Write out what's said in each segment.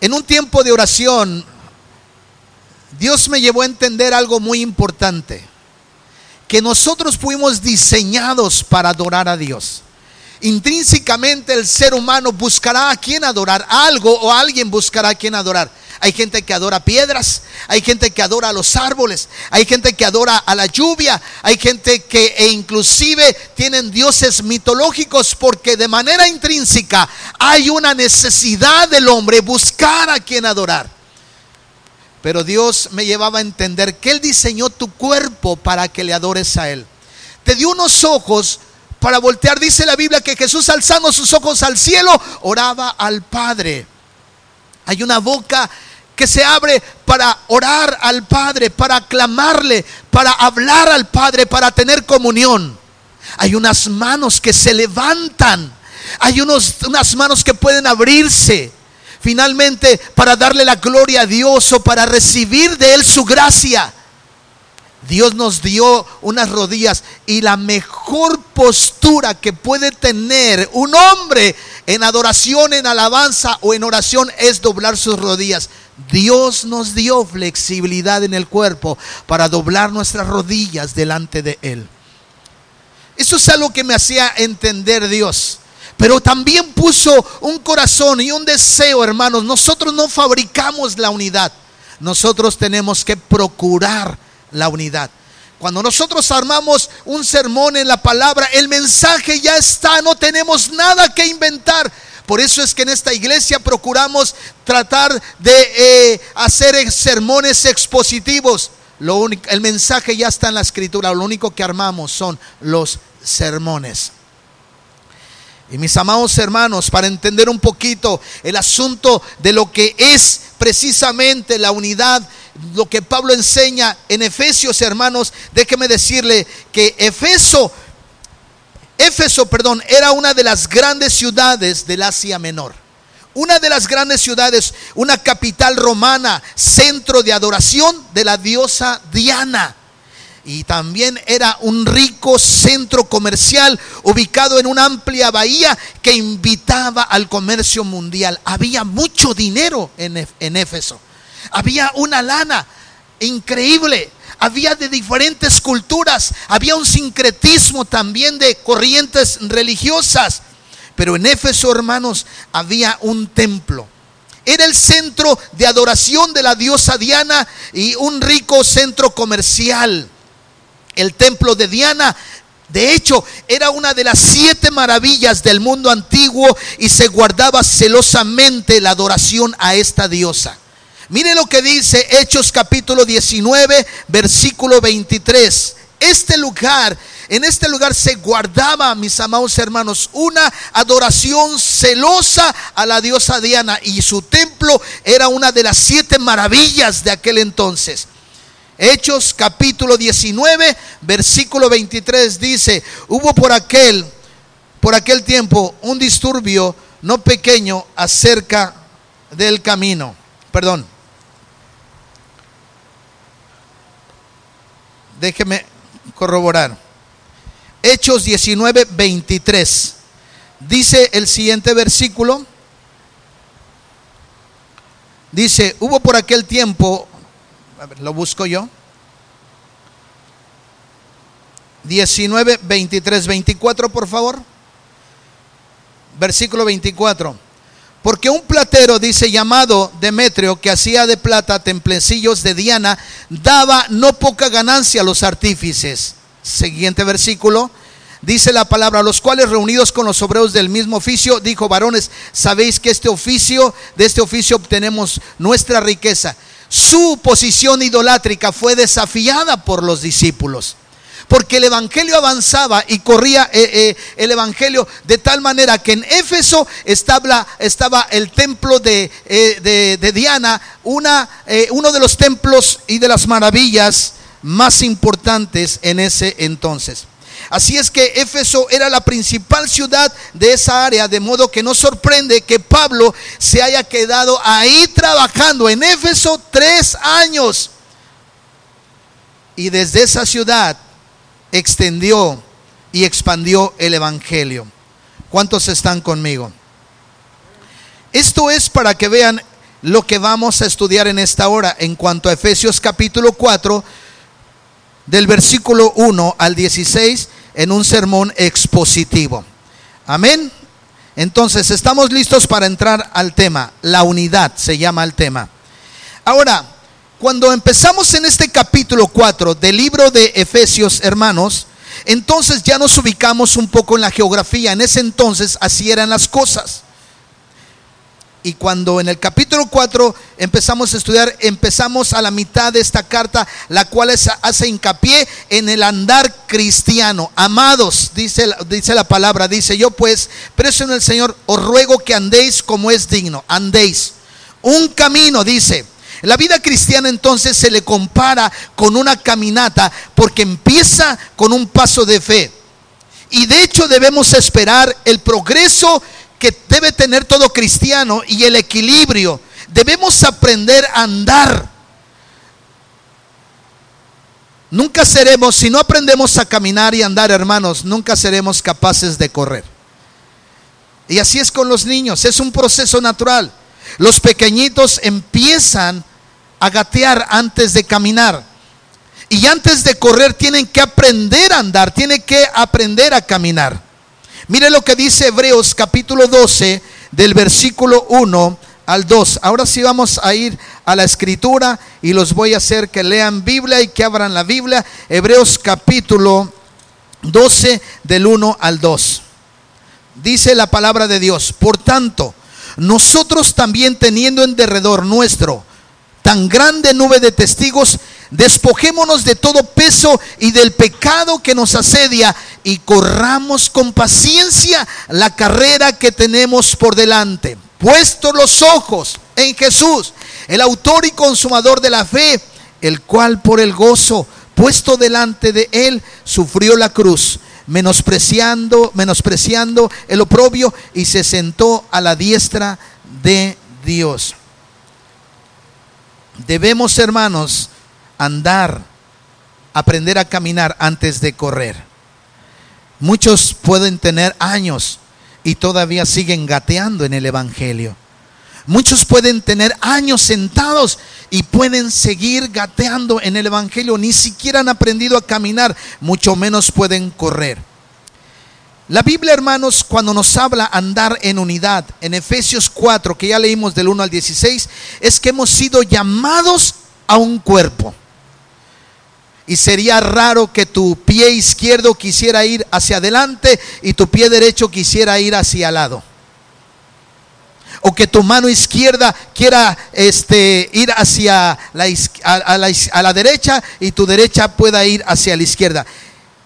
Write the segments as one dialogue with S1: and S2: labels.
S1: En un tiempo de oración, Dios me llevó a entender algo muy importante, que nosotros fuimos diseñados para adorar a Dios. Intrínsecamente el ser humano buscará a quien adorar, algo o alguien buscará a quien adorar. Hay gente que adora piedras, hay gente que adora a los árboles, hay gente que adora a la lluvia, hay gente que e inclusive tienen dioses mitológicos porque de manera intrínseca hay una necesidad del hombre buscar a quien adorar. Pero Dios me llevaba a entender que Él diseñó tu cuerpo para que le adores a Él. Te dio unos ojos para voltear. Dice la Biblia que Jesús alzando sus ojos al cielo oraba al Padre. Hay una boca que se abre para orar al Padre, para aclamarle, para hablar al Padre, para tener comunión. Hay unas manos que se levantan. Hay unos, unas manos que pueden abrirse. Finalmente, para darle la gloria a Dios o para recibir de Él su gracia. Dios nos dio unas rodillas y la mejor postura que puede tener un hombre en adoración, en alabanza o en oración es doblar sus rodillas. Dios nos dio flexibilidad en el cuerpo para doblar nuestras rodillas delante de Él. Eso es algo que me hacía entender Dios. Pero también puso un corazón y un deseo, hermanos. Nosotros no fabricamos la unidad. Nosotros tenemos que procurar la unidad. Cuando nosotros armamos un sermón en la palabra, el mensaje ya está, no tenemos nada que inventar. Por eso es que en esta iglesia procuramos tratar de eh, hacer sermones expositivos. Lo el mensaje ya está en la escritura, lo único que armamos son los sermones. Y mis amados hermanos, para entender un poquito el asunto de lo que es precisamente la unidad, lo que Pablo enseña en Efesios, hermanos, déjeme decirle que Efeso, Éfeso, perdón, era una de las grandes ciudades del Asia Menor. Una de las grandes ciudades, una capital romana, centro de adoración de la diosa Diana y también era un rico centro comercial ubicado en una amplia bahía que invitaba al comercio mundial. Había mucho dinero en, en Éfeso. Había una lana increíble. Había de diferentes culturas. Había un sincretismo también de corrientes religiosas. Pero en Éfeso, hermanos, había un templo. Era el centro de adoración de la diosa Diana y un rico centro comercial. El templo de Diana de hecho, era una de las siete maravillas del mundo antiguo y se guardaba celosamente la adoración a esta diosa. Mire lo que dice Hechos capítulo 19, versículo 23. Este lugar, en este lugar se guardaba, mis amados hermanos, una adoración celosa a la diosa Diana y su templo era una de las siete maravillas de aquel entonces. Hechos capítulo 19, versículo 23 dice, hubo por aquel, por aquel tiempo un disturbio no pequeño acerca del camino. Perdón. Déjeme corroborar. Hechos 19, 23. Dice el siguiente versículo. Dice, hubo por aquel tiempo lo busco yo. 19, 23, 24, por favor. Versículo 24. Porque un platero, dice, llamado Demetrio, que hacía de plata templecillos de Diana, daba no poca ganancia a los artífices. Siguiente versículo. Dice la palabra, los cuales reunidos con los obreros del mismo oficio, dijo, varones, sabéis que este oficio, de este oficio obtenemos nuestra riqueza su posición idolátrica fue desafiada por los discípulos. Porque el Evangelio avanzaba y corría eh, eh, el Evangelio de tal manera que en Éfeso estaba, el templo de, eh, Diana, una, uno de los templos y de las maravillas más importantes en ese entonces. Así es que Éfeso era la principal ciudad de esa área, de modo que no sorprende que Pablo se haya quedado ahí trabajando en Éfeso tres años. Y desde esa ciudad extendió y expandió el Evangelio. ¿Cuántos están conmigo? Esto es para que vean lo que vamos a estudiar en esta hora en cuanto a Efesios capítulo 4, del versículo 1 al 16, en un sermón expositivo. Amén. Entonces, estamos listos para entrar al tema. La unidad se llama el tema. Ahora, cuando empezamos en este capítulo 4 del libro de Efesios, hermanos, entonces ya nos ubicamos un poco en la geografía. En ese entonces así eran las cosas. Y cuando en el capítulo 4 empezamos a estudiar, empezamos a la mitad de esta carta, la cual hace hincapié en el andar cristiano. Amados, dice, dice la palabra, dice yo pues, preso en el Señor, os ruego que andéis como es digno, andéis. Un camino, dice. La vida cristiana entonces se le compara con una caminata porque empieza con un paso de fe. Y de hecho debemos esperar el progreso que debe tener todo cristiano y el equilibrio. Debemos aprender a andar. Nunca seremos, si no aprendemos a caminar y andar, hermanos, nunca seremos capaces de correr. Y así es con los niños, es un proceso natural. Los pequeñitos empiezan a gatear antes de caminar. Y antes de correr tienen que aprender a andar, tienen que aprender a caminar. Mire lo que dice Hebreos capítulo 12 del versículo 1 al 2. Ahora sí vamos a ir a la escritura y los voy a hacer que lean Biblia y que abran la Biblia. Hebreos capítulo 12 del 1 al 2. Dice la palabra de Dios, por tanto, nosotros también teniendo en derredor nuestro tan grande nube de testigos, despojémonos de todo peso y del pecado que nos asedia y corramos con paciencia la carrera que tenemos por delante. Puesto los ojos en Jesús, el autor y consumador de la fe, el cual por el gozo puesto delante de él sufrió la cruz, menospreciando, menospreciando el oprobio y se sentó a la diestra de Dios. Debemos, hermanos, andar, aprender a caminar antes de correr. Muchos pueden tener años y todavía siguen gateando en el Evangelio. Muchos pueden tener años sentados y pueden seguir gateando en el Evangelio. Ni siquiera han aprendido a caminar, mucho menos pueden correr. La Biblia, hermanos, cuando nos habla andar en unidad, en Efesios 4, que ya leímos del 1 al 16, es que hemos sido llamados a un cuerpo. Y sería raro que tu pie izquierdo quisiera ir hacia adelante y tu pie derecho quisiera ir hacia al lado. O que tu mano izquierda quiera este, ir hacia la, a, la, derecha y tu derecha pueda ir hacia la izquierda.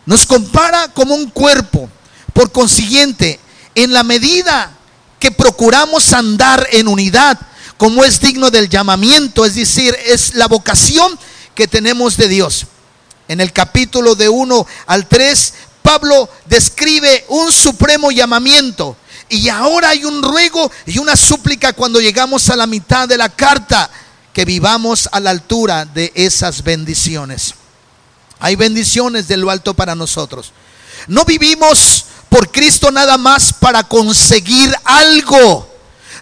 S1: Nos compara como un cuerpo. Por consiguiente, en la medida que procuramos andar en unidad, como es digno del llamamiento, es decir, es la vocación que tenemos de Dios. En el capítulo de 1 al 3, Pablo describe un supremo llamamiento. Y ahora hay un ruego y una súplica cuando llegamos a la mitad de la carta, que vivamos a la altura de esas bendiciones. Hay bendiciones de lo alto para nosotros. No vivimos por Cristo nada más para conseguir algo.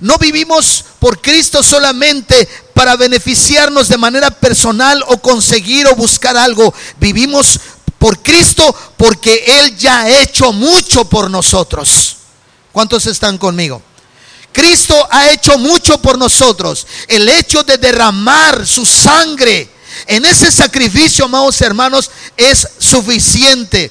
S1: No vivimos por Cristo solamente para beneficiarnos de manera personal o conseguir o buscar algo. Vivimos por Cristo porque Él ya ha hecho mucho por nosotros. ¿Cuántos están conmigo? Cristo ha hecho mucho por nosotros. El hecho de derramar su sangre en ese sacrificio, amados hermanos, es suficiente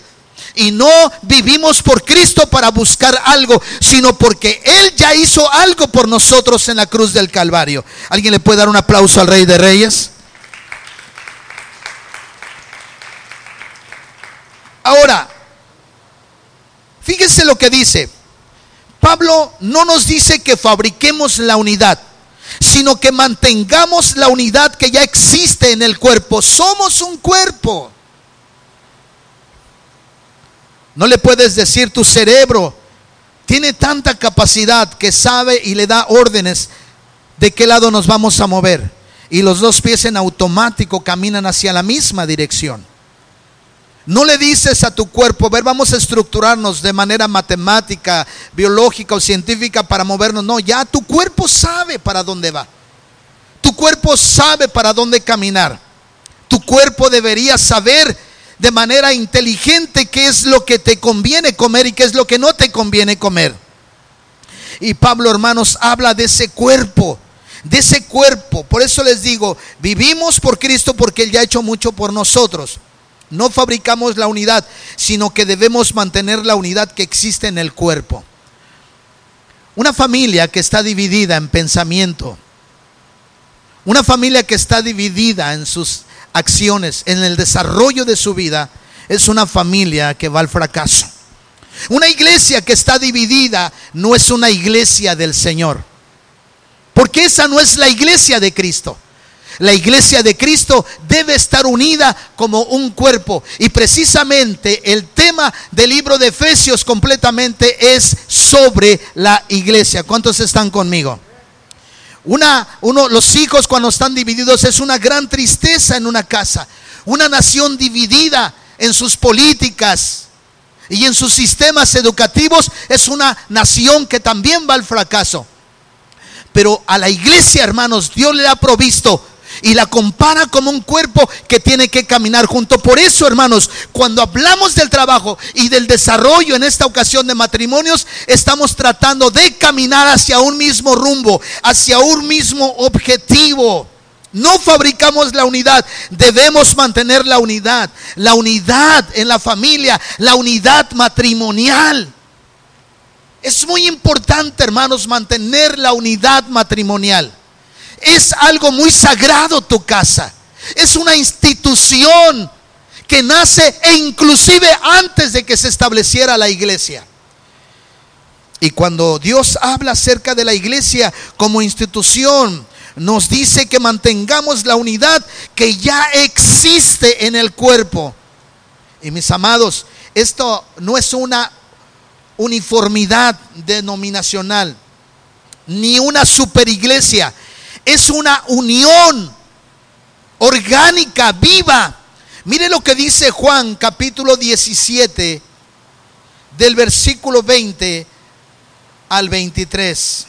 S1: y no vivimos por Cristo para buscar algo, sino porque Él ya hizo algo por nosotros en la cruz del Calvario. ¿Alguien le puede dar un aplauso al Rey de Reyes? Ahora, fíjense lo que dice. Pablo no nos dice que fabriquemos la unidad, sino que mantengamos la unidad que ya existe en el cuerpo. Somos un cuerpo. No le puedes decir tu cerebro. Tiene tanta capacidad que sabe y le da órdenes de qué lado nos vamos a mover. Y los dos pies en automático caminan hacia la misma dirección. No le dices a tu cuerpo, ver, vamos a estructurarnos de manera matemática, biológica o científica para movernos. No, ya tu cuerpo sabe para dónde va. cuerpo sabe para dónde caminar. Tu cuerpo debería saber de manera inteligente qué es lo que te conviene comer y qué es lo que no te conviene comer. Y Pablo, hermanos, habla de ese cuerpo, de ese cuerpo. Por eso les digo, vivimos por Cristo porque Él ya ha hecho mucho por nosotros. No fabricamos la unidad, sino que debemos mantener la unidad que existe en el cuerpo. Una familia que está dividida en pensamiento, una familia que está dividida en sus acciones, en el desarrollo de su vida, es una familia que va al fracaso. Una iglesia que está dividida no es una iglesia del Señor. Porque esa no es la iglesia de Cristo. La iglesia de Cristo debe estar unida como un cuerpo. Y precisamente el tema del libro de Efesios completamente es sobre la iglesia. ¿Cuántos están conmigo? Una, uno, los hijos cuando están divididos es una gran tristeza en una casa. Una nación dividida en sus políticas y en sus sistemas educativos es una nación que también va al fracaso. Pero a la iglesia, hermanos, Dios le ha provisto y la compara como un cuerpo que tiene que caminar junto. Por eso, hermanos, cuando hablamos del trabajo y del desarrollo en esta ocasión de matrimonios, estamos tratando de caminar hacia un mismo rumbo, hacia un mismo objetivo. No fabricamos la unidad, debemos mantener la unidad, la unidad en la familia, la unidad matrimonial. Es muy importante, hermanos, mantener la unidad matrimonial. Es algo muy sagrado tu casa. Es una institución que nace e inclusive antes de que se estableciera la iglesia. Y cuando Dios habla acerca de la iglesia como institución, nos dice que mantengamos la unidad que ya existe en el cuerpo. Y mis amados, esto no es una uniformidad denominacional, ni una superiglesia es una unión orgánica, viva. Mire lo que dice Juan capítulo 17 del versículo 20 al 23.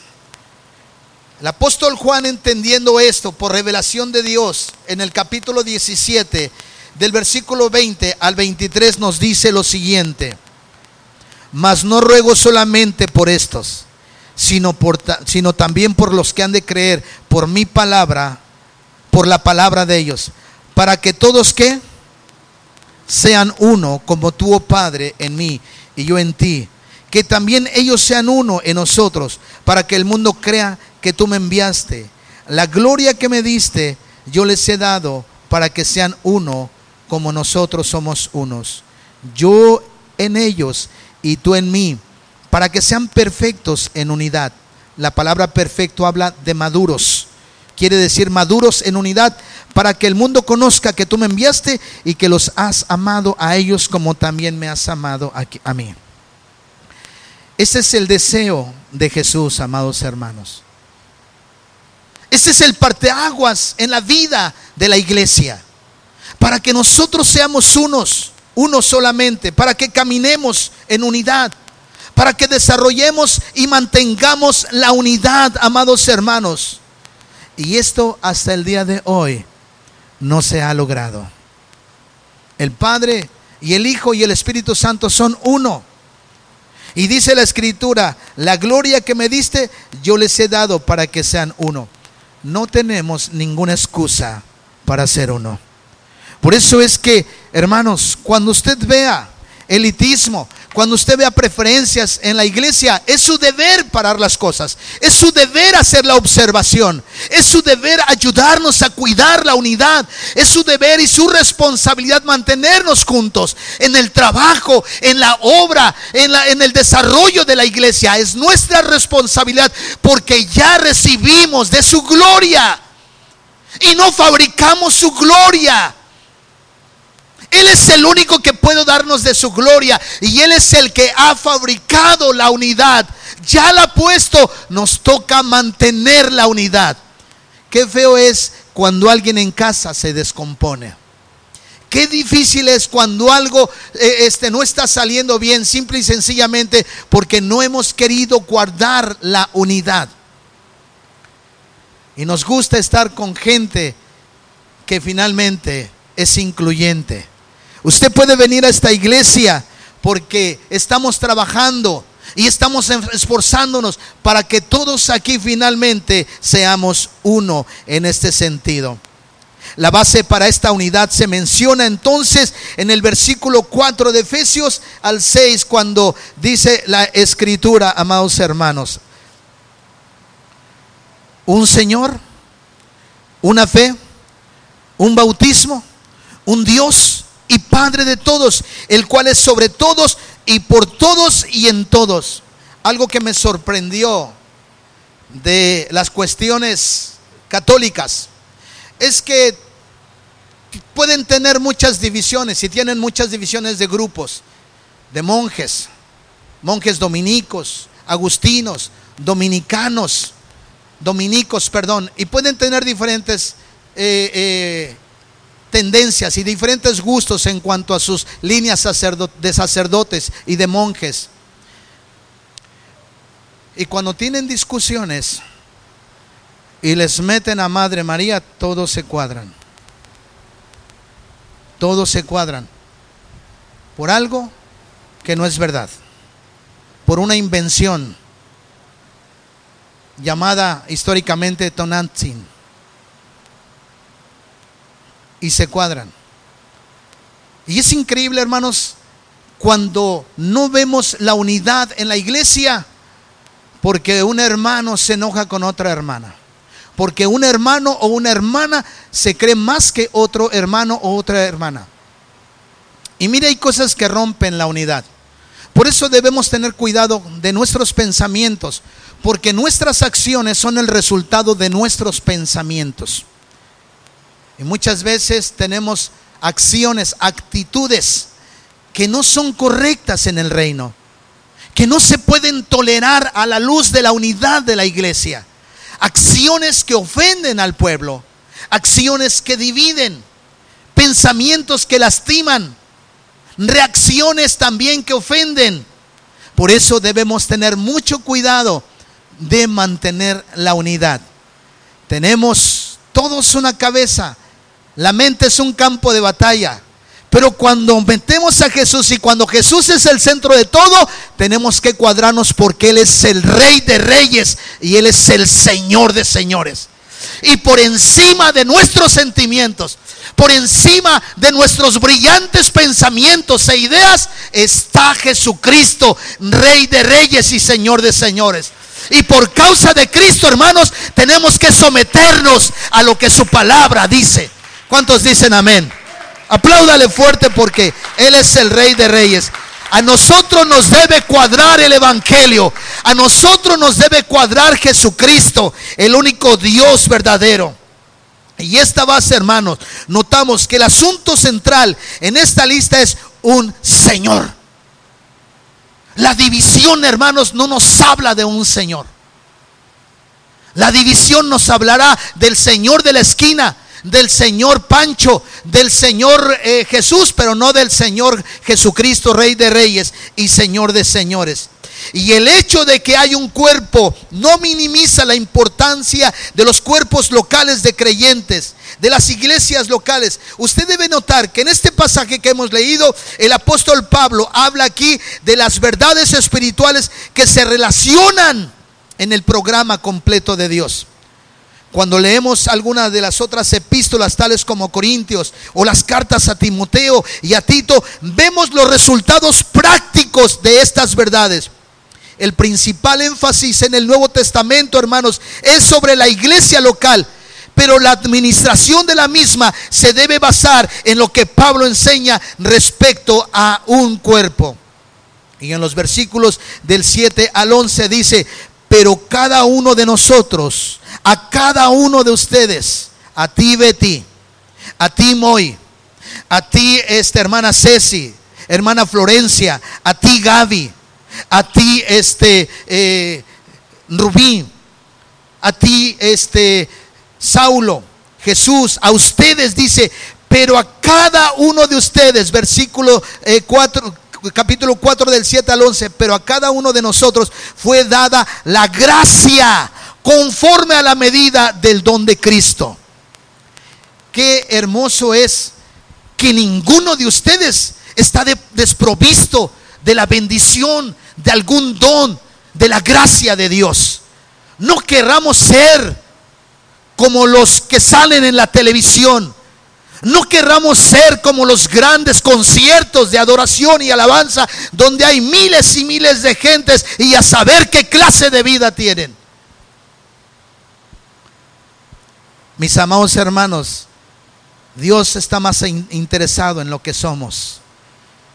S1: El apóstol Juan entendiendo esto por revelación de Dios en el capítulo 17 del versículo 20 al 23 nos dice lo siguiente. Mas no ruego solamente por estos sino, por, sino también por los que han de creer por mi palabra, por la palabra de ellos, para que todos que sean uno, como tú, oh Padre, en mí y yo en ti, que también ellos sean uno en nosotros, para que el mundo crea que tú me enviaste. La gloria que me diste, yo les he dado para que sean uno como nosotros somos unos. Yo en ellos y tú en mí para que sean perfectos en unidad. La palabra perfecto habla de maduros. Quiere decir maduros en unidad para que el mundo conozca que tú me enviaste y que los has amado a ellos como también me has amado a, mí. Ese es el deseo de Jesús, amados hermanos. Ese es el parteaguas en la vida de la iglesia. Para que nosotros seamos unos, unos solamente, para que caminemos en unidad para que desarrollemos y mantengamos la unidad, amados hermanos. Y esto hasta el día de hoy no se ha logrado. El Padre y el Hijo y el Espíritu Santo son uno. Y dice la Escritura, la gloria que me diste, yo les he dado para que sean uno. No tenemos ninguna excusa para ser uno. Por eso es que, hermanos, cuando usted vea elitismo, cuando usted vea preferencias en la iglesia, es su deber parar las cosas, es su deber hacer la observación, es su deber ayudarnos a cuidar la unidad, es su deber y su responsabilidad mantenernos juntos en el trabajo, en la obra, en, la, en el desarrollo de la iglesia. Es nuestra responsabilidad porque ya recibimos de su gloria. Y no fabricamos su gloria. Él es el único que puede darnos de su gloria y Él es el que ha fabricado la unidad. Ya la ha puesto, nos toca mantener la unidad. Qué feo es cuando alguien en casa se descompone. Qué difícil es cuando algo eh, este, no está saliendo bien, simple y sencillamente porque no hemos querido guardar la unidad. Y nos gusta estar con gente que finalmente es incluyente. Usted puede venir a esta iglesia porque estamos trabajando y estamos esforzándonos para que todos aquí finalmente seamos uno en este sentido. La base para esta unidad se menciona entonces en el versículo 4 de Efesios al 6 cuando dice la escritura, amados hermanos. Un Señor, una fe, un bautismo, un Dios y Padre de todos, el cual es sobre todos y por todos y en todos. Algo que me sorprendió de las cuestiones católicas es que pueden tener muchas divisiones y tienen muchas divisiones de grupos, de monjes, monjes dominicos, agustinos, dominicanos, dominicos, perdón, y pueden tener diferentes eh, eh, tendencias y diferentes gustos en cuanto a sus líneas de sacerdotes y de monjes. Y cuando tienen discusiones y les meten a Madre María, todos se cuadran. Todos se cuadran. Por algo que no es verdad. Por una invención llamada históricamente Tonantzin y se cuadran. Y es increíble, hermanos, cuando no vemos la unidad en la iglesia, porque un hermano se enoja con otra hermana. Porque un hermano o una hermana se cree más que otro hermano o otra hermana. Y mire, hay cosas que rompen la unidad. Por eso debemos tener cuidado de nuestros pensamientos, porque nuestras acciones son el resultado de nuestros pensamientos. Y muchas veces tenemos acciones, actitudes que no son correctas en el reino, que no se pueden tolerar a la luz de la unidad de la iglesia. Acciones que ofenden al pueblo, acciones que dividen, pensamientos que lastiman, reacciones también que ofenden. Por eso debemos tener mucho cuidado de mantener la unidad. Tenemos todos una cabeza, la mente es un campo de batalla. Pero cuando metemos a Jesús y cuando Jesús es el centro de todo, tenemos que cuadrarnos porque Él es el rey de reyes y Él es el Señor de señores. Y por encima de nuestros sentimientos, por encima de nuestros brillantes pensamientos e ideas, está Jesucristo, Rey de reyes y Señor de señores. Y por causa de Cristo, hermanos, tenemos que someternos a lo que su palabra dice. ¿Cuántos dicen amén? Apláudale fuerte porque Él es el Rey de Reyes. A nosotros nos debe cuadrar el Evangelio. A nosotros nos debe cuadrar Jesucristo, el único Dios verdadero. Y esta base, hermanos, notamos que el asunto central en esta lista es un Señor. La división, hermanos, no nos habla de un Señor. La división nos hablará del Señor de la esquina, del Señor Pancho, del Señor eh, Jesús, pero no del Señor Jesucristo, Rey de Reyes y Señor de Señores. Y el hecho de que hay un cuerpo no minimiza la importancia de los cuerpos locales de creyentes, de las iglesias locales. Usted debe notar que en este pasaje que hemos leído, el apóstol Pablo habla aquí de las verdades espirituales que se relacionan en el programa completo de Dios. Cuando leemos algunas de las otras epístolas, tales como Corintios o las cartas a Timoteo y a Tito, vemos los resultados prácticos de estas verdades. El principal énfasis en el Nuevo Testamento, hermanos, es sobre la iglesia local, pero la administración de la misma se debe basar en lo que Pablo enseña respecto a un cuerpo. Y en los versículos del 7 al 11 dice, pero cada uno de nosotros, a cada uno de ustedes, a ti Betty, a ti Moy, a ti esta hermana Ceci, hermana Florencia, a ti Gaby, a ti este eh, Rubí, a ti este Saulo, Jesús, a ustedes dice, pero a cada uno de ustedes, versículo 4, eh, capítulo 4 del 7 al 11, pero a cada uno de nosotros fue dada la gracia conforme a la medida del don de Cristo. Qué hermoso es que ninguno de ustedes está desprovisto de la bendición, de algún don, de la gracia de Dios. No querramos ser como los que salen en la televisión. No querramos ser como los grandes conciertos de adoración y alabanza donde hay miles y miles de gentes y a saber qué clase de vida tienen. Mis amados hermanos, Dios está más interesado en lo que somos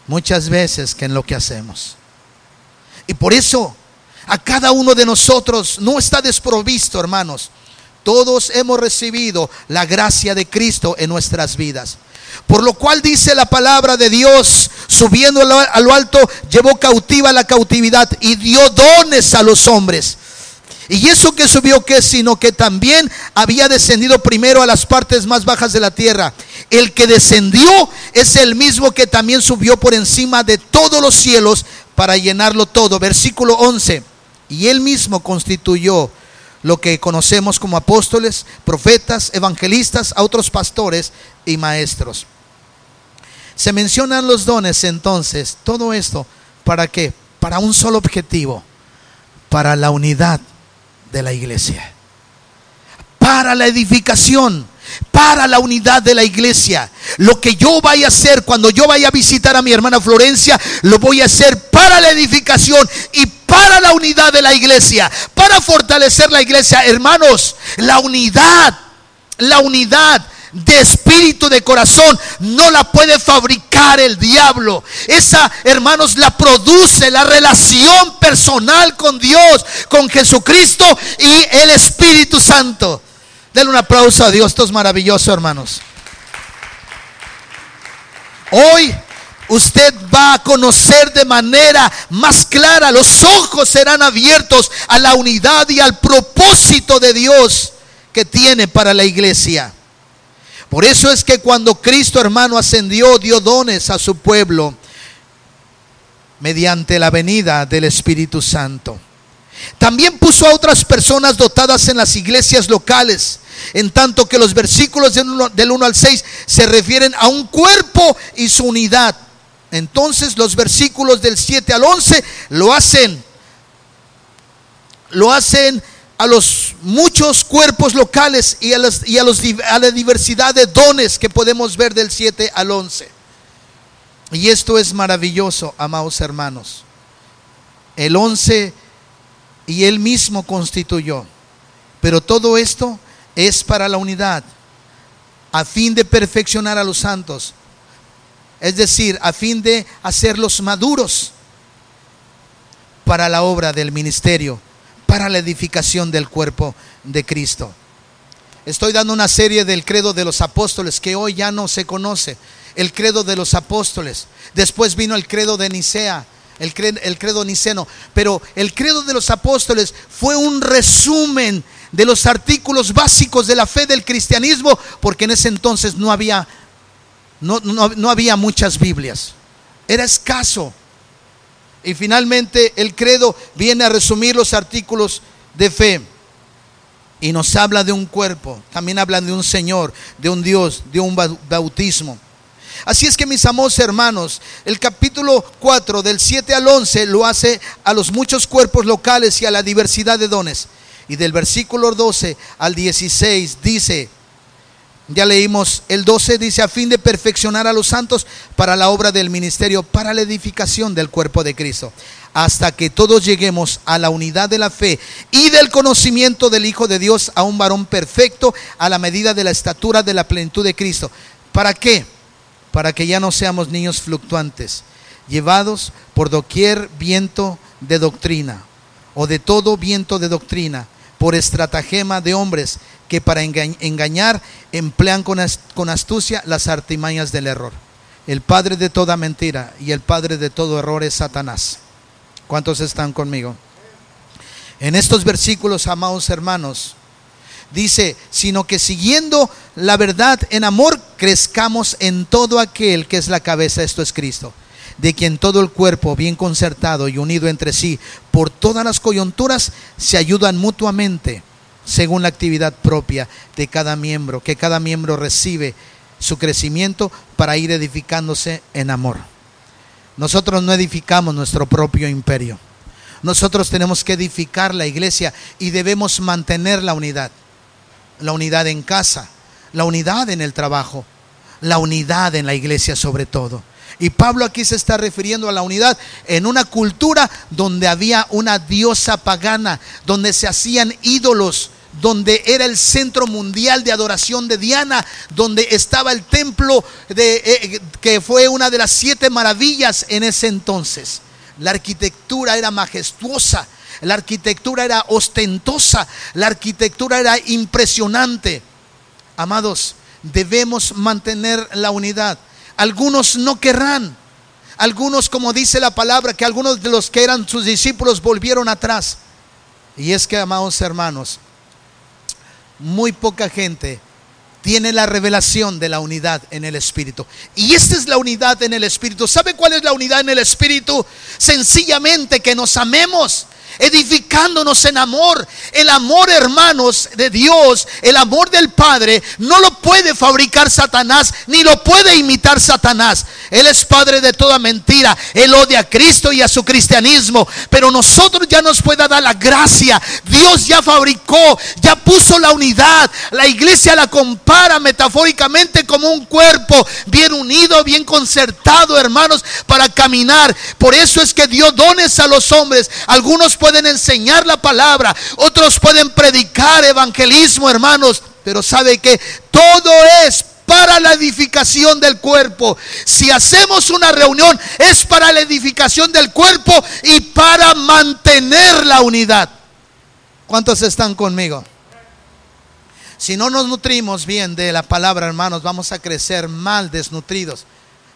S1: muchas veces que en lo que hacemos. Y por eso a cada uno de nosotros no está desprovisto, hermanos. Todos hemos recibido la gracia de Cristo en nuestras vidas. Por lo cual dice la palabra de Dios, subiendo a lo alto, llevó cautiva la cautividad y dio dones a los hombres. Y eso que subió que sino que también había descendido primero a las partes más bajas de la tierra. El que descendió es el mismo que también subió por encima de todos los cielos para llenarlo todo. Versículo 11. Y él mismo constituyó lo que conocemos como apóstoles, profetas, evangelistas, a otros pastores y maestros. Se mencionan los dones entonces, todo esto, ¿para qué? Para un solo objetivo, para la unidad de la iglesia, para la edificación, para la unidad de la iglesia. Lo que yo vaya a hacer cuando yo vaya a visitar a mi hermana Florencia, lo voy a hacer para la edificación y para la unidad de la iglesia, para fortalecer la iglesia. Hermanos, la unidad, la unidad de espíritu, de corazón, no la puede fabricar el diablo. Esa, hermanos, la produce la relación personal con Dios, con Jesucristo y el Espíritu Santo. Denle un aplauso a Dios, esto es maravilloso, hermanos. Hoy usted va a conocer de manera más clara, los ojos serán abiertos a la unidad y al propósito de Dios que tiene para la iglesia. Por eso es que cuando Cristo hermano ascendió, dio dones a su pueblo mediante la venida del Espíritu Santo. También puso a otras personas dotadas en las iglesias locales, en tanto que los versículos del 1, al 6 se refieren a un cuerpo y su unidad. Entonces los versículos del 7 al 11 lo hacen, lo hacen a los muchos cuerpos locales y, a, y a, los, a la diversidad de dones que podemos ver del 7 al 11. Y esto es maravilloso, amados hermanos. El 11 y él mismo constituyó. Pero todo esto es para la unidad, a fin de perfeccionar a los santos. Es decir, a fin de hacerlos maduros para la obra del ministerio para la edificación del cuerpo de Cristo. Estoy dando una serie del credo de los apóstoles que hoy ya no se conoce. El credo de los apóstoles. Después vino el credo de Nicea, el credo, niceno. Pero el credo de los apóstoles fue un resumen de los artículos básicos de la fe del cristianismo, porque en ese entonces no había, no había muchas Biblias. Era escaso. Y finalmente el credo viene a resumir los artículos de fe. Y nos habla de un cuerpo, también hablan de un Señor, de un Dios, de un bautismo. Así es que mis amados hermanos, el capítulo 4 del 7 al 11 lo hace a los muchos cuerpos locales y a la diversidad de dones. Y del versículo 12 al 16 dice, ya leímos el 12, dice, a fin de perfeccionar a los santos para la obra del ministerio, para la edificación del cuerpo de Cristo, hasta que todos lleguemos a la unidad de la fe y del conocimiento del Hijo de Dios, a un varón perfecto, a la medida de la estatura de la plenitud de Cristo. ¿Para qué? Para que ya no seamos niños fluctuantes, llevados por doquier viento de doctrina, o de todo viento de doctrina, por estratagema de hombres que para engañar emplean con astucia las artimañas del error. El padre de toda mentira y el padre de todo error es Satanás. ¿Cuántos están conmigo? En estos versículos, amados hermanos, dice, sino que siguiendo la verdad en amor, crezcamos en todo aquel que es la cabeza, esto es Cristo, de quien todo el cuerpo, bien concertado y unido entre sí, por todas las coyunturas, se ayudan mutuamente según la actividad propia de cada miembro, que cada miembro recibe su crecimiento para ir edificándose en amor. Nosotros no edificamos nuestro propio imperio. Nosotros tenemos que edificar la iglesia y debemos mantener la unidad. La unidad en casa, la unidad en el trabajo, la unidad en la iglesia sobre todo. Y Pablo aquí se está refiriendo a la unidad en una cultura donde había una diosa pagana, donde se hacían ídolos, donde era el centro mundial de adoración de Diana, donde estaba el templo de, eh, que fue una de las siete maravillas en ese entonces. La arquitectura era majestuosa, la arquitectura era ostentosa, la arquitectura era impresionante. Amados, debemos mantener la unidad. Algunos no querrán. Algunos, como dice la palabra, que algunos de los que eran sus discípulos volvieron atrás. Y es que, amados hermanos, muy poca gente tiene la revelación de la unidad en el Espíritu. Y esta es la unidad en el Espíritu. ¿Sabe cuál es la unidad en el Espíritu? Sencillamente que nos amemos edificándonos en amor. El amor, hermanos, de Dios, el amor del Padre, no lo puede fabricar Satanás, ni lo puede imitar Satanás. Él es Padre de toda mentira. Él odia a Cristo y a su cristianismo. Pero nosotros ya nos puede dar la gracia. Dios ya fabricó, ya puso la unidad. La iglesia la compara metafóricamente como un cuerpo bien unido, bien concertado, hermanos, para caminar. Por eso es que dio dones a los hombres. Algunos pueden enseñar la palabra, otros pueden predicar evangelismo, hermanos, pero sabe que todo es para la edificación del cuerpo. Si hacemos una reunión es para la edificación del cuerpo y para mantener la unidad. ¿Cuántos están conmigo? Si no nos nutrimos bien de la palabra, hermanos, vamos a crecer mal desnutridos.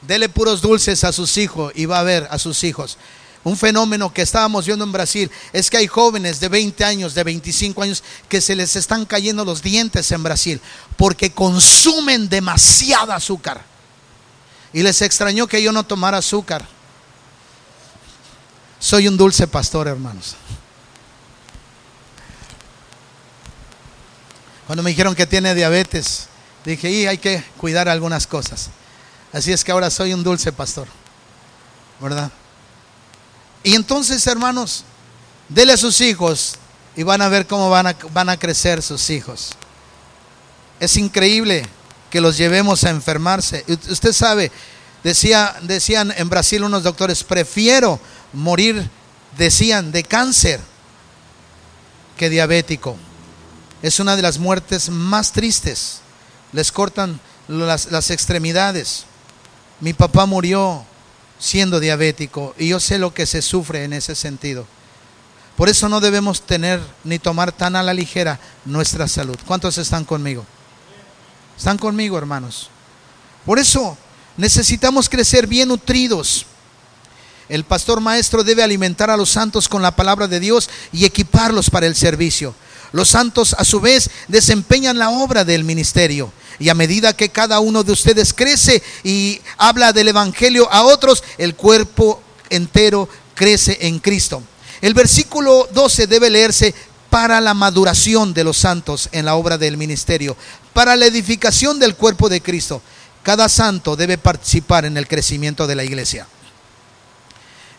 S1: Dele puros dulces a sus hijos y va a ver a sus hijos. Un fenómeno que estábamos viendo en Brasil es que hay jóvenes de 20 años, de 25 años, que se les están cayendo los dientes en Brasil porque consumen demasiada azúcar. Y les extrañó que yo no tomara azúcar. Soy un dulce pastor, hermanos. Cuando me dijeron que tiene diabetes, dije, y hay que cuidar algunas cosas. Así es que ahora soy un dulce pastor, ¿verdad? Y entonces, hermanos, dele a sus hijos y van a ver cómo van a, van a crecer sus hijos. Es increíble que los llevemos a enfermarse. Usted sabe, decía, decían en Brasil unos doctores, prefiero morir, decían, de cáncer que diabético. Es una de las muertes más tristes. Les cortan las, las extremidades. Mi papá murió siendo diabético y yo sé lo que se sufre en ese sentido. Por eso no debemos tener ni tomar tan a la ligera nuestra salud. ¿Cuántos están conmigo? Están conmigo, hermanos. Por eso necesitamos crecer bien nutridos. El pastor maestro debe alimentar a los santos con la palabra de Dios y equiparlos para el servicio. Los santos a su vez desempeñan la obra del ministerio. Y a medida que cada uno de ustedes crece y habla del Evangelio a otros, el cuerpo entero crece en Cristo. El versículo 12 debe leerse para la maduración de los santos en la obra del ministerio, para la edificación del cuerpo de Cristo. Cada santo debe participar en el crecimiento de la iglesia.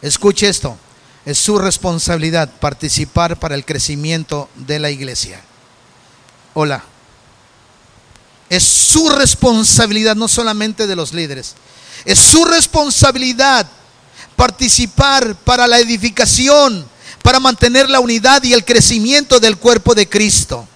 S1: Escuche esto, es su responsabilidad participar para el crecimiento de la iglesia. Hola. Es su responsabilidad, no solamente de los líderes. Es su responsabilidad participar para la edificación, para mantener la unidad y el crecimiento del cuerpo de Cristo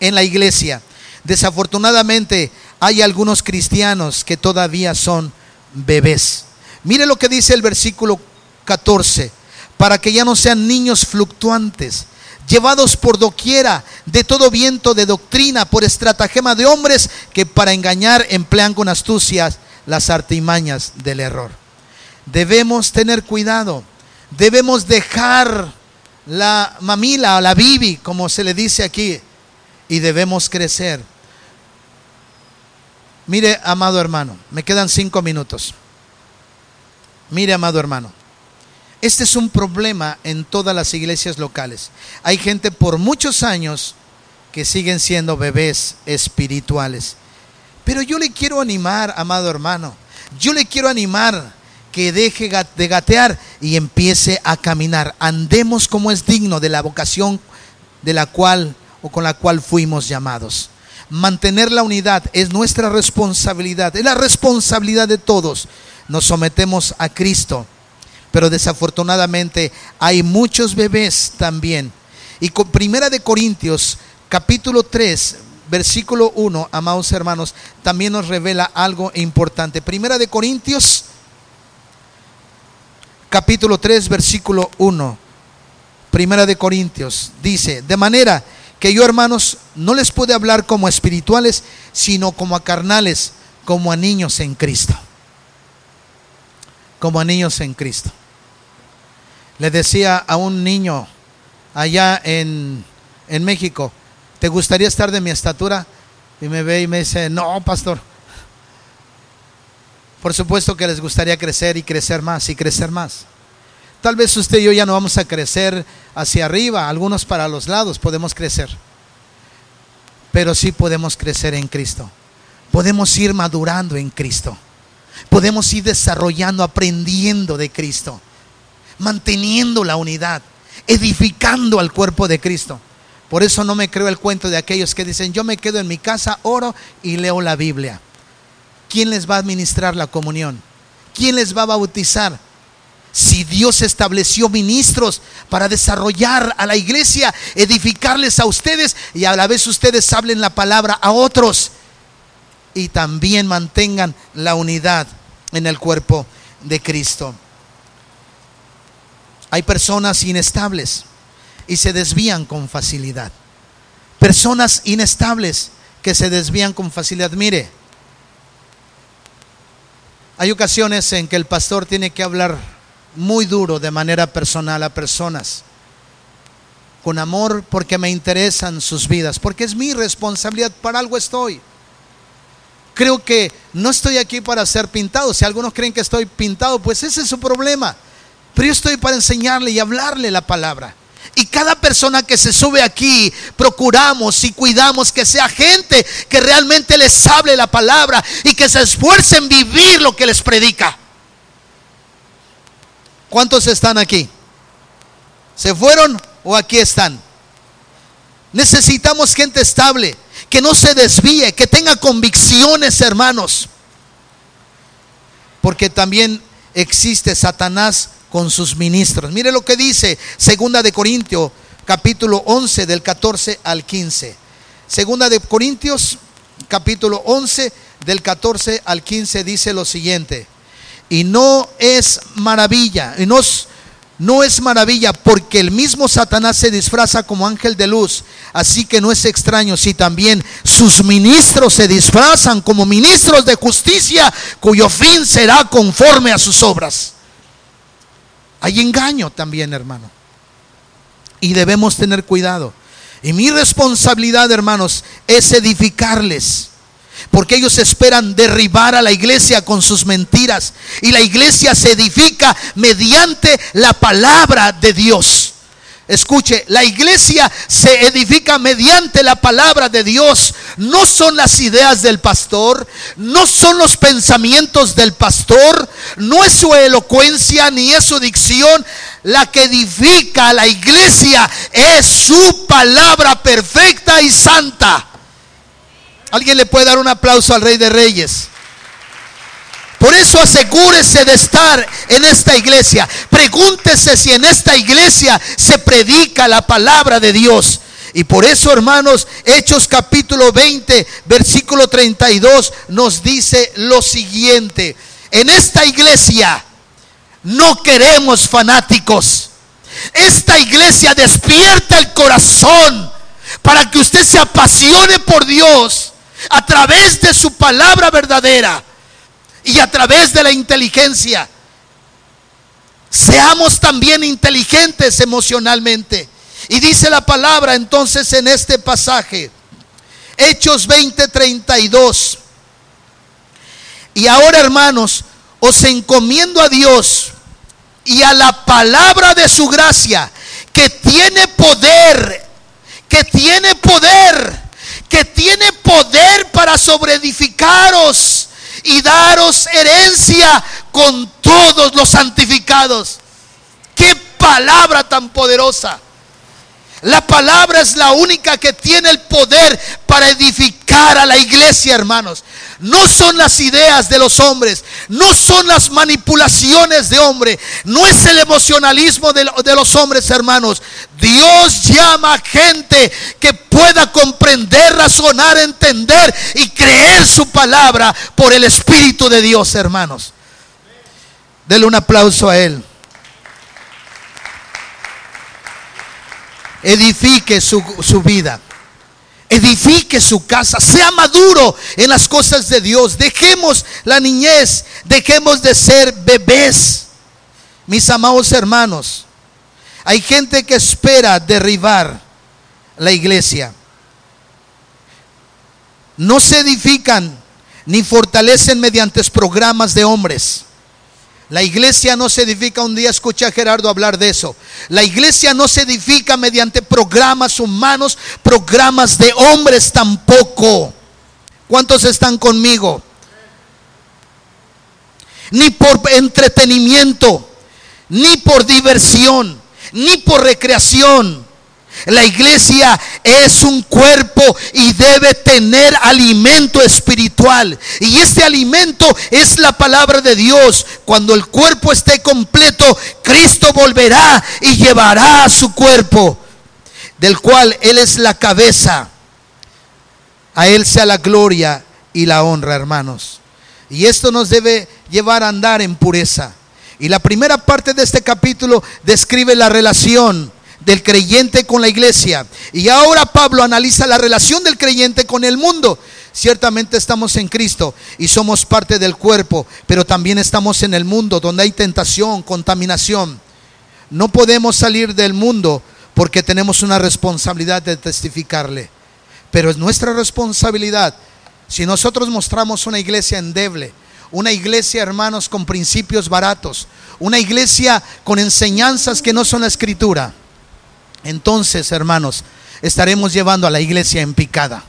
S1: en la iglesia. Desafortunadamente hay algunos cristianos que todavía son bebés. Mire lo que dice el versículo 14, para que ya no sean niños fluctuantes llevados por doquiera de todo viento de doctrina, por estratagema de hombres que para engañar emplean con astucias las artimañas del error. Debemos tener cuidado, debemos dejar la mamila o la bibi, como se le dice aquí, y debemos crecer. Mire, amado hermano, me quedan cinco minutos. Mire, amado hermano, este es un problema en todas las iglesias locales. Hay gente por muchos años que siguen siendo bebés espirituales. Pero yo le quiero animar, amado hermano, yo le quiero animar que deje de gatear y empiece a caminar. Andemos como es digno de la vocación de la cual o con la cual fuimos llamados. Mantener la unidad es nuestra responsabilidad, es la responsabilidad de todos. Nos sometemos a Cristo, pero desafortunadamente hay muchos bebés también. Y con Primera de Corintios, capítulo 3, versículo 1, amados hermanos, también nos revela algo importante. Primera de Corintios, capítulo 3, versículo 1. Primera de Corintios dice, de manera que yo, hermanos, no les pude hablar como espirituales, sino como a carnales, como a niños en Cristo. Como a niños en Cristo. Le decía a un niño allá en, en México, ¿te gustaría estar de mi estatura? Y me ve y me dice, no, pastor. Por supuesto que les gustaría crecer y crecer más y crecer más. Tal vez usted y yo ya no vamos a crecer hacia arriba, algunos para los lados podemos crecer. Pero sí podemos crecer en Cristo. Podemos ir madurando en Cristo. Podemos ir desarrollando, aprendiendo de Cristo. Manteniendo la unidad. Edificando al cuerpo de Cristo. Por eso no me creo el cuento de aquellos que dicen, yo me quedo en mi casa, oro y leo la Biblia. ¿Quién les va a administrar la comunión? ¿Quién les va a bautizar? Si Dios estableció ministros para desarrollar a la iglesia, edificarles a ustedes y a la vez ustedes hablen la palabra a otros y también mantengan la unidad en el cuerpo de Cristo. Hay personas inestables y se desvían con facilidad. Personas inestables que se desvían con facilidad. Mire, hay ocasiones en que el pastor tiene que hablar muy duro de manera personal a personas. Con amor porque me interesan sus vidas, porque es mi responsabilidad, para algo estoy. Creo que no estoy aquí para ser pintado. Si algunos creen que estoy pintado, pues ese es su problema. Pero yo estoy para enseñarle y hablarle la palabra. Y cada persona que se sube aquí, procuramos y cuidamos que sea gente que realmente les hable la palabra y que se esfuercen en vivir lo que les predica. ¿Cuántos están aquí? ¿Se fueron o aquí están? Necesitamos gente estable, que no se desvíe, que tenga convicciones, hermanos. Porque también existe Satanás con sus ministros. Mire lo que dice Segunda de Corintios, capítulo 11 del 14 al 15. Segunda de Corintios, capítulo 11 del 14 al 15 dice lo siguiente. Y no es maravilla, y no no es maravilla porque el mismo Satanás se disfraza como ángel de luz. Así que no es extraño si también sus ministros se disfrazan como ministros de justicia cuyo fin será conforme a sus obras. Hay engaño también, hermano. Y debemos tener cuidado. Y mi responsabilidad, hermanos, es edificarles porque ellos esperan derribar a la iglesia con sus mentiras. Y la iglesia se edifica mediante la palabra de Dios. Escuche, la iglesia se edifica mediante la palabra de Dios. No son las ideas del pastor, no son los pensamientos del pastor, no es su elocuencia ni es su dicción. La que edifica a la iglesia es su palabra perfecta y santa. Alguien le puede dar un aplauso al Rey de Reyes. Por eso asegúrese de estar en esta iglesia. Pregúntese si en esta iglesia se predica la palabra de Dios. Y por eso, hermanos, Hechos capítulo 20, versículo 32 nos dice lo siguiente. En esta iglesia no queremos fanáticos. Esta iglesia despierta el corazón para que usted se apasione por Dios a través de su palabra verdadera y a través de la inteligencia. Seamos también inteligentes emocionalmente. Y dice la palabra entonces en este pasaje, Hechos 20:32. Y ahora hermanos, os encomiendo a Dios y a la palabra de su gracia, que tiene poder que tiene poder, que tiene poder para sobreedificaros y daros herencia con todos los santificados. Qué palabra tan poderosa. La palabra es la única que tiene el poder para edificar a la iglesia, hermanos. No son las ideas de los hombres, no son las manipulaciones de hombre, no es el emocionalismo de, los hombres, hermanos. Dios llama a gente que pueda comprender, razonar, entender y creer su palabra por el Espíritu de Dios, hermanos. Dele un aplauso a Él. edifique su, vida. Edifique su casa, sea maduro en las cosas de Dios. Dejemos la niñez, dejemos de ser bebés. Mis amados hermanos, hay gente que espera derribar la iglesia. No se edifican ni fortalecen mediante programas de hombres. La iglesia no se edifica, un día escuché a Gerardo hablar de eso. La iglesia no se edifica mediante programas humanos, programas de hombres tampoco. ¿Cuántos están conmigo? Ni por entretenimiento, ni por diversión, ni por recreación la iglesia es un cuerpo y debe tener alimento espiritual. Y este alimento es la palabra de Dios. Cuando el cuerpo esté completo, Cristo volverá y llevará a su cuerpo, del cual Él es la cabeza. A Él sea la gloria y la honra, hermanos. Y esto nos debe llevar a andar en pureza. Y la primera parte de este capítulo describe la relación del creyente con la iglesia. Y ahora Pablo analiza la relación del creyente con el mundo. Ciertamente estamos en Cristo y somos parte del cuerpo, pero también estamos en el mundo donde hay tentación, contaminación. No podemos salir del mundo porque tenemos una responsabilidad de testificarle. Pero es nuestra responsabilidad. Si nosotros mostramos una iglesia endeble, una iglesia, hermanos, con principios baratos, una iglesia con enseñanzas que no son la escritura, entonces, hermanos, estaremos llevando a la iglesia en picada.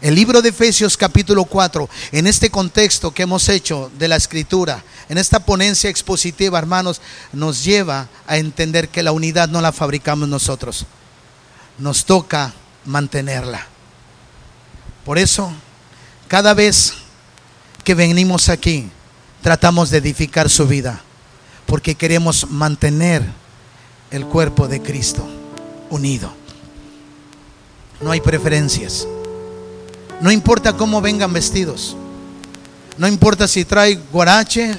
S1: El libro de Efesios capítulo 4, en este contexto que hemos hecho de la escritura, en esta ponencia expositiva, hermanos, nos lleva a entender que la unidad no la fabricamos nosotros. Nos toca mantenerla. Por eso, cada vez que venimos aquí, tratamos de edificar su vida, porque queremos mantener el cuerpo de Cristo unido. No hay preferencias. No importa cómo vengan vestidos. No importa si trae guarache.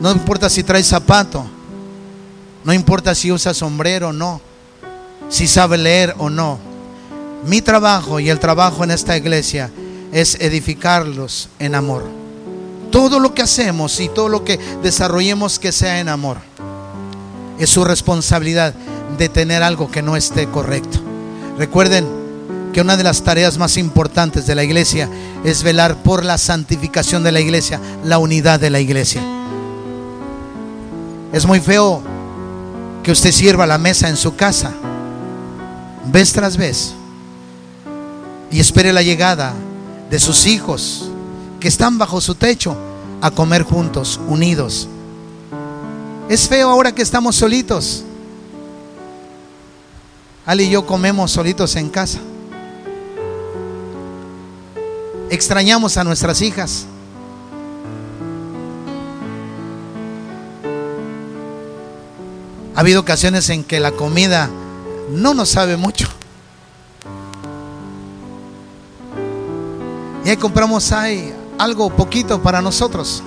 S1: No importa si trae zapato. No importa si usa sombrero o no. Si sabe leer o no. Mi trabajo y el trabajo en esta iglesia es edificarlos en amor. Todo lo que hacemos y todo lo que desarrollemos que sea en amor. Es su responsabilidad de tener algo que no esté correcto. Recuerden que una de las tareas más importantes de la iglesia es velar por la santificación de la iglesia, la unidad de la iglesia. Es muy feo que usted sirva la mesa en su casa, vez tras vez, y espere la llegada de sus hijos que están bajo su techo a comer juntos, unidos. Es feo ahora que estamos solitos Ali y yo comemos solitos en casa. Extrañamos a nuestras hijas. Ha habido ocasiones en que la comida no nos sabe mucho. Y ahí compramos ahí algo poquito para nosotros.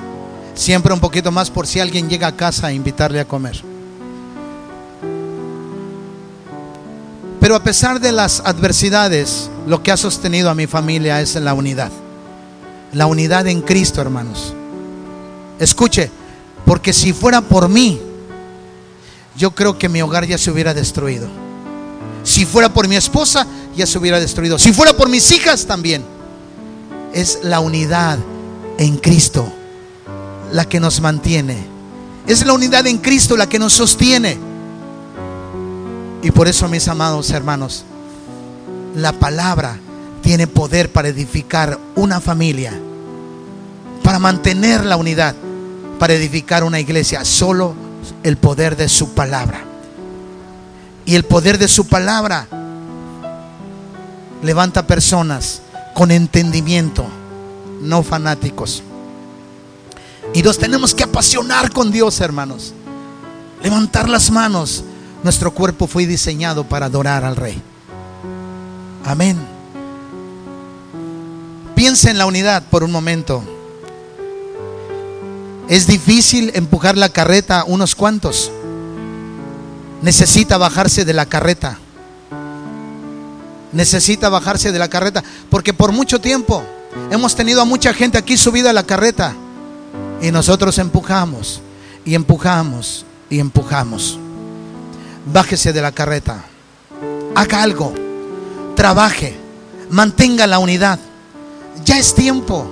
S1: Siempre un poquito más por si alguien llega a casa a invitarle a comer. Pero a pesar de las adversidades, lo que ha sostenido a mi familia es la unidad. La unidad en Cristo, hermanos. Escuche, porque si fuera por mí, yo creo que mi hogar ya se hubiera destruido. Si fuera por mi esposa, ya se hubiera destruido. Si fuera por mis hijas, también. Es la unidad en Cristo la que nos mantiene. Es la unidad en Cristo la que nos sostiene. Y por eso, mis amados hermanos, la palabra tiene poder para edificar una familia, para mantener la unidad, para edificar una iglesia. Solo el poder de su palabra. Y el poder de su palabra levanta personas con entendimiento, no fanáticos. Y nos tenemos que apasionar con Dios, hermanos. Levantar las manos. Nuestro cuerpo fue diseñado para adorar al Rey. Amén. Piensa en la unidad por un momento. Es difícil empujar la carreta unos cuantos. Necesita bajarse de la carreta. Necesita bajarse de la carreta. Porque por mucho tiempo hemos tenido a mucha gente aquí subida a la carreta. Y nosotros empujamos y empujamos y empujamos. Bájese de la carreta. Haga algo. Trabaje. Mantenga la unidad. Ya es tiempo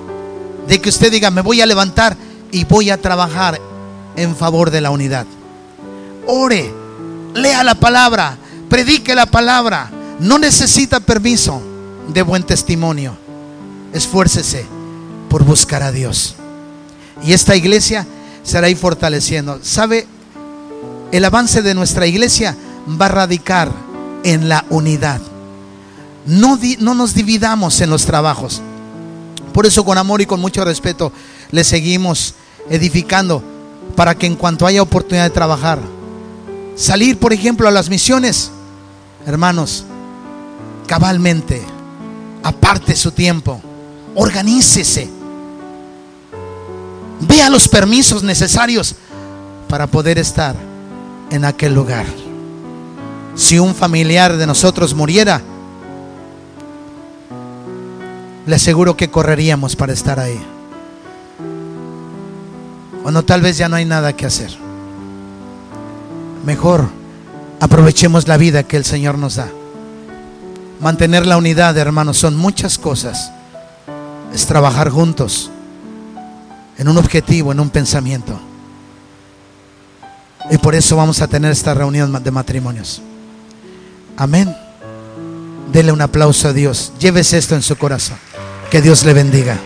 S1: de que usted diga, me voy a levantar y voy a trabajar en favor de la unidad. Ore, lea la palabra, predique la palabra. No necesita permiso de buen testimonio. Esfuércese por buscar a Dios. Y esta iglesia será ahí fortaleciendo. ¿Sabe? El avance de nuestra iglesia va a radicar en la unidad. No, no nos dividamos en los trabajos. Por eso con amor y con mucho respeto le seguimos edificando para que en cuanto haya oportunidad de trabajar, salir por ejemplo a las misiones, hermanos, cabalmente, aparte su tiempo, organícese Vea los permisos necesarios para poder estar en aquel lugar. Si un familiar de nosotros muriera, le aseguro que correríamos para estar ahí. O no, tal vez ya no hay nada que hacer. Mejor aprovechemos la vida que el Señor nos da. Mantener la unidad, hermanos, son muchas cosas. Es trabajar juntos en un objetivo, en un pensamiento. Y por eso vamos a tener esta reunión de matrimonios. Amén. Dele un aplauso a Dios. Llévese esto en su corazón. Que Dios le bendiga.